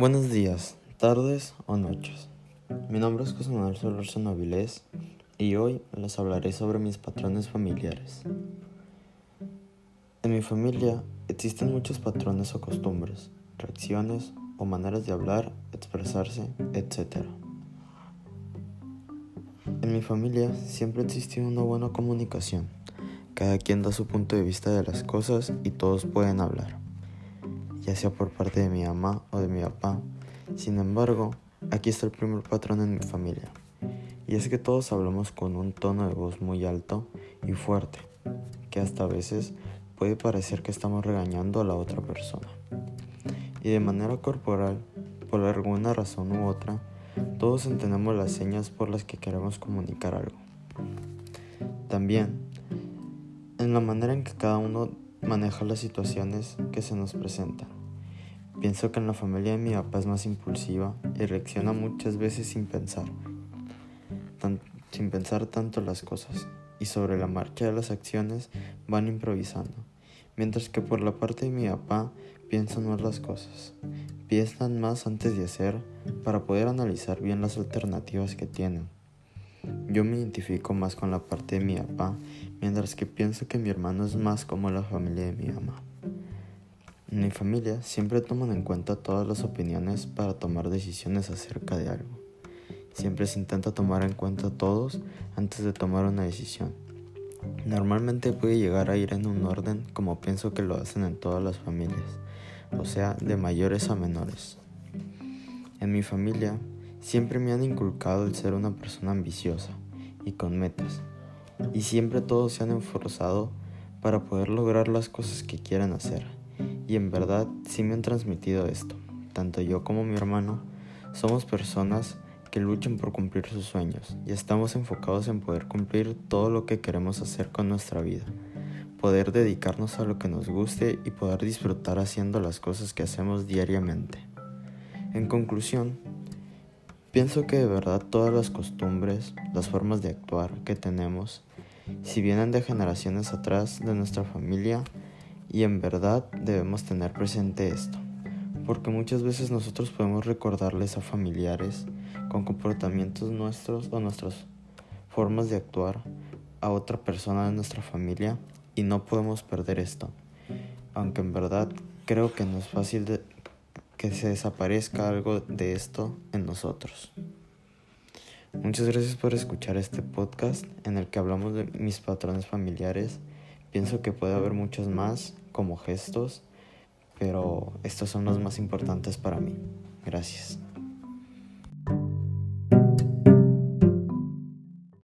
Buenos días, tardes o noches. Mi nombre es José Manuel Solórzano Avilés y hoy les hablaré sobre mis patrones familiares. En mi familia existen muchos patrones o costumbres, reacciones o maneras de hablar, expresarse, etc. En mi familia siempre existió una buena comunicación. Cada quien da su punto de vista de las cosas y todos pueden hablar ya sea por parte de mi mamá o de mi papá. Sin embargo, aquí está el primer patrón en mi familia, y es que todos hablamos con un tono de voz muy alto y fuerte, que hasta a veces puede parecer que estamos regañando a la otra persona. Y de manera corporal, por alguna razón u otra, todos entendemos las señas por las que queremos comunicar algo. También, en la manera en que cada uno maneja las situaciones que se nos presentan. Pienso que en la familia de mi papá es más impulsiva y reacciona muchas veces sin pensar, sin pensar tanto las cosas, y sobre la marcha de las acciones van improvisando, mientras que por la parte de mi papá piensan más las cosas, piensan más antes de hacer para poder analizar bien las alternativas que tienen. Yo me identifico más con la parte de mi papá, mientras que pienso que mi hermano es más como la familia de mi mamá. Mi familia siempre toman en cuenta todas las opiniones para tomar decisiones acerca de algo. Siempre se intenta tomar en cuenta todos antes de tomar una decisión. Normalmente puede llegar a ir en un orden como pienso que lo hacen en todas las familias, o sea, de mayores a menores. En mi familia Siempre me han inculcado el ser una persona ambiciosa y con metas, y siempre todos se han esforzado para poder lograr las cosas que quieran hacer. Y en verdad sí me han transmitido esto. Tanto yo como mi hermano somos personas que luchan por cumplir sus sueños y estamos enfocados en poder cumplir todo lo que queremos hacer con nuestra vida, poder dedicarnos a lo que nos guste y poder disfrutar haciendo las cosas que hacemos diariamente. En conclusión, Pienso que de verdad todas las costumbres, las formas de actuar que tenemos, si vienen de generaciones atrás de nuestra familia, y en verdad debemos tener presente esto, porque muchas veces nosotros podemos recordarles a familiares con comportamientos nuestros o nuestras formas de actuar a otra persona de nuestra familia y no podemos perder esto, aunque en verdad creo que no es fácil de, que se desaparezca algo de esto en nosotros. Muchas gracias por escuchar este podcast en el que hablamos de mis patrones familiares. Pienso que puede haber muchos más como gestos, pero estos son los más importantes para mí. Gracias.